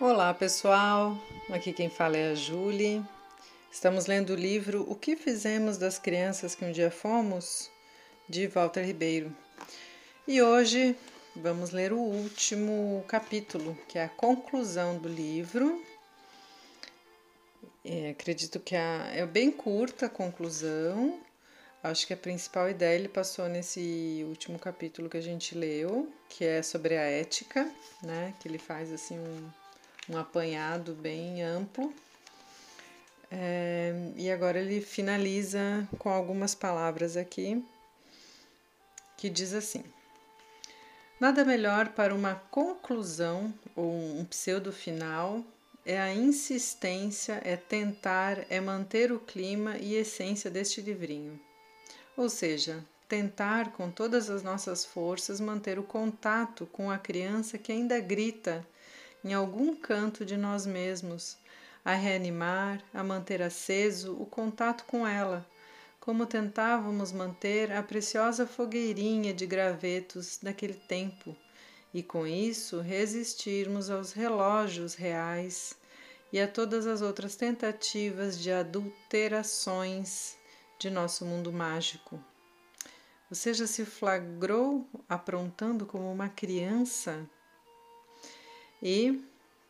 Olá pessoal, aqui quem fala é a Julie. Estamos lendo o livro O que Fizemos das Crianças que um Dia Fomos, de Walter Ribeiro. E hoje vamos ler o último capítulo, que é a conclusão do livro. É, acredito que a, é bem curta a conclusão. Acho que a principal ideia ele passou nesse último capítulo que a gente leu, que é sobre a ética, né? Que ele faz assim um, um apanhado bem amplo. É, e agora ele finaliza com algumas palavras aqui que diz assim: Nada melhor para uma conclusão ou um pseudo final é a insistência, é tentar, é manter o clima e essência deste livrinho. Ou seja, tentar com todas as nossas forças manter o contato com a criança que ainda grita em algum canto de nós mesmos, a reanimar, a manter aceso o contato com ela como tentávamos manter a preciosa fogueirinha de gravetos daquele tempo e com isso resistirmos aos relógios reais e a todas as outras tentativas de adulterações de nosso mundo mágico. Você já se flagrou aprontando como uma criança? E,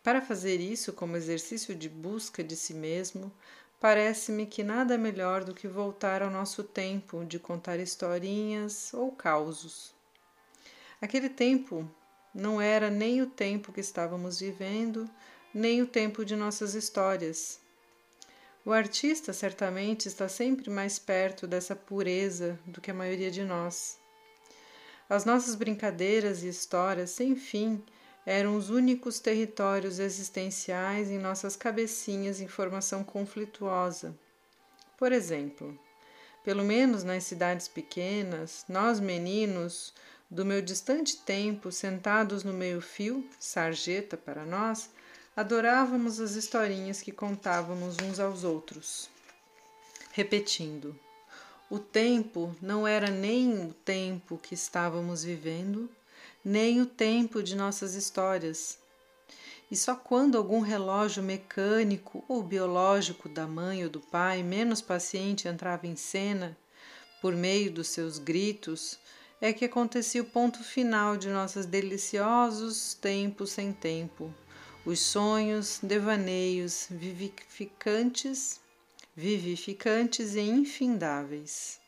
para fazer isso como exercício de busca de si mesmo, Parece-me que nada melhor do que voltar ao nosso tempo de contar historinhas ou causos. Aquele tempo não era nem o tempo que estávamos vivendo, nem o tempo de nossas histórias. O artista certamente está sempre mais perto dessa pureza do que a maioria de nós. As nossas brincadeiras e histórias sem fim eram os únicos territórios existenciais em nossas cabecinhas em formação conflituosa. Por exemplo, pelo menos nas cidades pequenas, nós meninos, do meu distante tempo, sentados no meio-fio, sarjeta para nós, adorávamos as historinhas que contávamos uns aos outros. Repetindo, o tempo não era nem o tempo que estávamos vivendo, nem o tempo de nossas histórias. E só quando algum relógio mecânico ou biológico da mãe ou do pai menos paciente entrava em cena, por meio dos seus gritos, é que acontecia o ponto final de nossos deliciosos tempos sem tempo, os sonhos, devaneios vivificantes, vivificantes e infindáveis.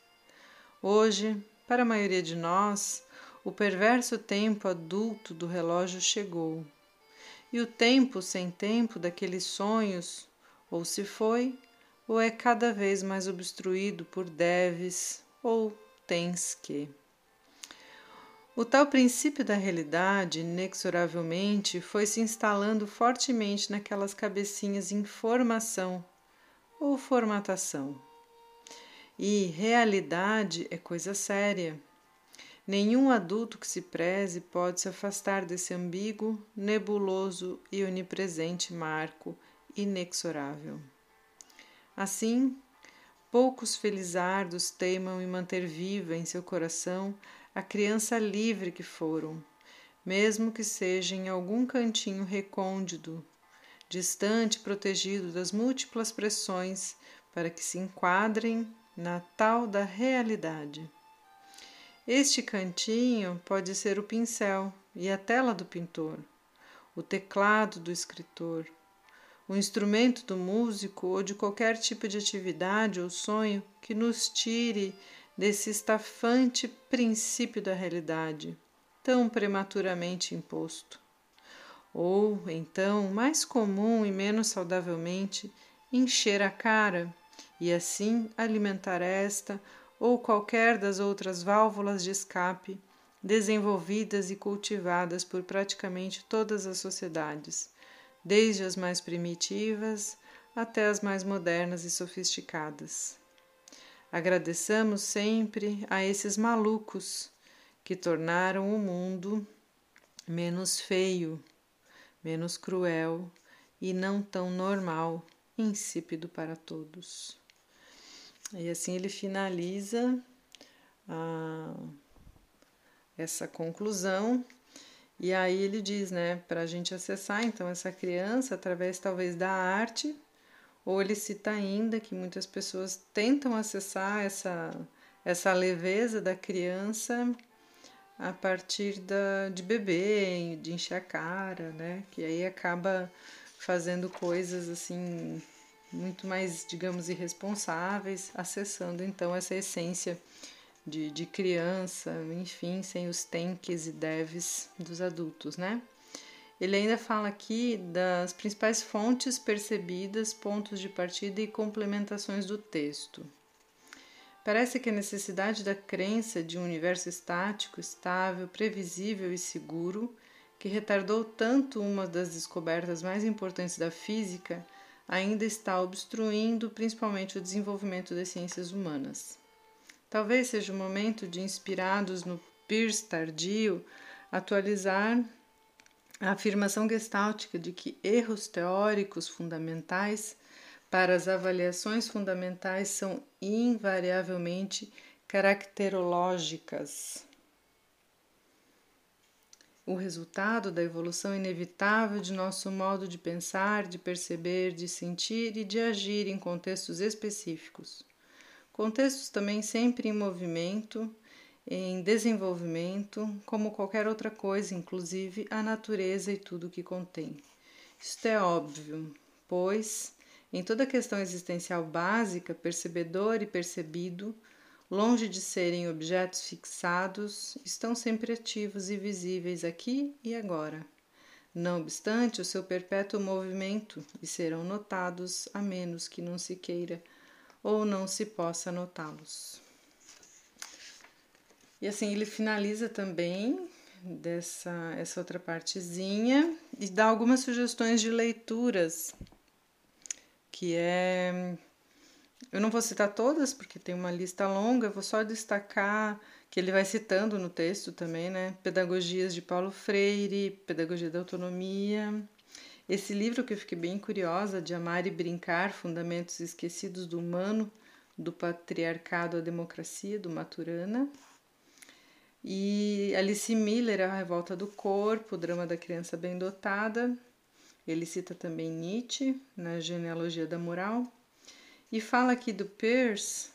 Hoje, para a maioria de nós, o perverso tempo adulto do relógio chegou, e o tempo sem tempo daqueles sonhos ou se foi, ou é cada vez mais obstruído por deves ou tens que. O tal princípio da realidade, inexoravelmente, foi se instalando fortemente naquelas cabecinhas em formação ou formatação. E realidade é coisa séria Nenhum adulto que se preze pode se afastar desse ambíguo, nebuloso e onipresente marco inexorável. Assim, poucos felizardos teimam em manter viva em seu coração a criança livre que foram, mesmo que seja em algum cantinho recôndito, distante protegido das múltiplas pressões para que se enquadrem na tal da realidade. Este cantinho pode ser o pincel e a tela do pintor, o teclado do escritor, o instrumento do músico ou de qualquer tipo de atividade ou sonho que nos tire desse estafante princípio da realidade, tão prematuramente imposto. Ou, então, mais comum e menos saudavelmente, encher a cara e assim alimentar esta ou qualquer das outras válvulas de escape desenvolvidas e cultivadas por praticamente todas as sociedades, desde as mais primitivas até as mais modernas e sofisticadas. Agradeçamos sempre a esses malucos que tornaram o mundo menos feio, menos cruel e não tão normal, insípido para todos. E assim ele finaliza a, essa conclusão. E aí ele diz, né, para a gente acessar então essa criança através talvez da arte, ou ele cita ainda que muitas pessoas tentam acessar essa, essa leveza da criança a partir da, de beber, de encher a cara, né, que aí acaba fazendo coisas assim muito mais, digamos, irresponsáveis, acessando então essa essência de, de criança, enfim, sem os tanques e devs dos adultos, né? Ele ainda fala aqui das principais fontes percebidas, pontos de partida e complementações do texto. Parece que a necessidade da crença de um universo estático, estável, previsível e seguro, que retardou tanto uma das descobertas mais importantes da física, ainda está obstruindo principalmente o desenvolvimento das ciências humanas. Talvez seja o momento de, inspirados no Peirce tardio, atualizar a afirmação gestáltica de que erros teóricos fundamentais para as avaliações fundamentais são invariavelmente caracterológicas. O resultado da evolução inevitável de nosso modo de pensar, de perceber, de sentir e de agir em contextos específicos. Contextos também sempre em movimento, em desenvolvimento, como qualquer outra coisa, inclusive a natureza e tudo que contém. Isto é óbvio, pois, em toda questão existencial básica, percebedor e percebido, longe de serem objetos fixados, estão sempre ativos e visíveis aqui e agora. Não obstante o seu perpétuo movimento, e serão notados a menos que não se queira ou não se possa notá-los. E assim ele finaliza também dessa essa outra partezinha e dá algumas sugestões de leituras que é eu não vou citar todas porque tem uma lista longa, eu vou só destacar que ele vai citando no texto também, né? Pedagogias de Paulo Freire, Pedagogia da Autonomia, esse livro que eu fiquei bem curiosa, de Amar e Brincar, Fundamentos Esquecidos do Humano, do Patriarcado à Democracia, do Maturana. E Alice Miller, A Revolta do Corpo, o Drama da Criança Bem Dotada. Ele cita também Nietzsche, na Genealogia da Moral. E fala aqui do Peirce,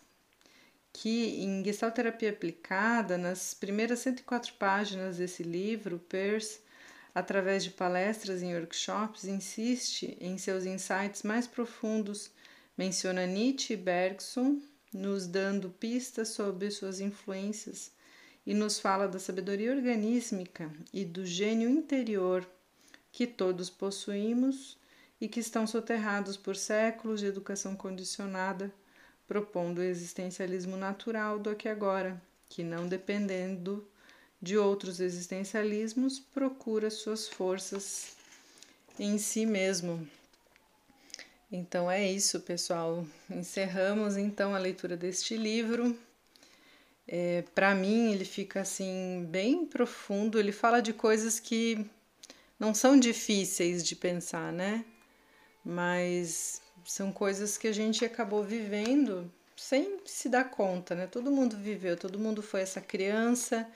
que em Gestalt Terapia Aplicada, nas primeiras 104 páginas desse livro, Peirce através de palestras e workshops, insiste em seus insights mais profundos, menciona Nietzsche e Bergson, nos dando pistas sobre suas influências e nos fala da sabedoria organísmica e do gênio interior que todos possuímos e que estão soterrados por séculos de educação condicionada, propondo o existencialismo natural do aqui agora, que não dependendo de outros existencialismos, procura suas forças em si mesmo. Então é isso, pessoal. Encerramos então a leitura deste livro. É, Para mim, ele fica assim bem profundo. Ele fala de coisas que não são difíceis de pensar, né? Mas são coisas que a gente acabou vivendo sem se dar conta, né? Todo mundo viveu, todo mundo foi essa criança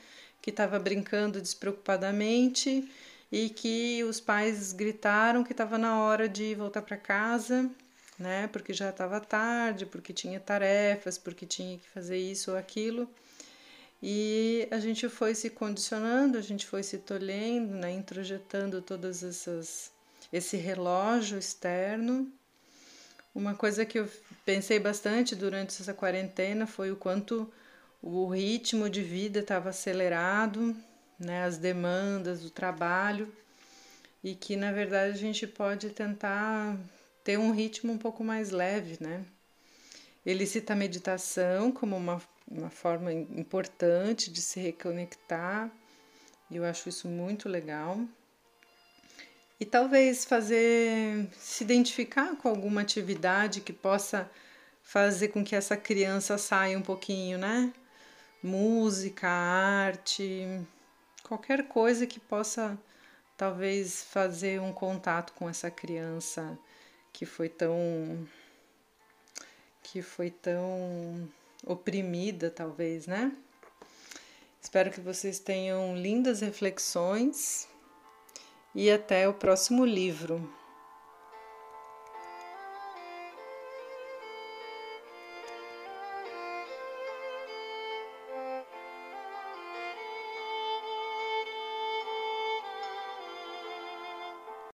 que estava brincando despreocupadamente e que os pais gritaram que estava na hora de voltar para casa, né? Porque já estava tarde, porque tinha tarefas, porque tinha que fazer isso ou aquilo. E a gente foi se condicionando, a gente foi se tolhendo, né? introjetando todas essas esse relógio externo. Uma coisa que eu pensei bastante durante essa quarentena foi o quanto o ritmo de vida estava acelerado, né, as demandas do trabalho, e que na verdade a gente pode tentar ter um ritmo um pouco mais leve, né? Ele cita a meditação como uma, uma forma importante de se reconectar, e eu acho isso muito legal. E talvez fazer se identificar com alguma atividade que possa fazer com que essa criança saia um pouquinho, né? música, arte, qualquer coisa que possa talvez fazer um contato com essa criança que foi tão que foi tão oprimida, talvez, né? Espero que vocês tenham lindas reflexões e até o próximo livro.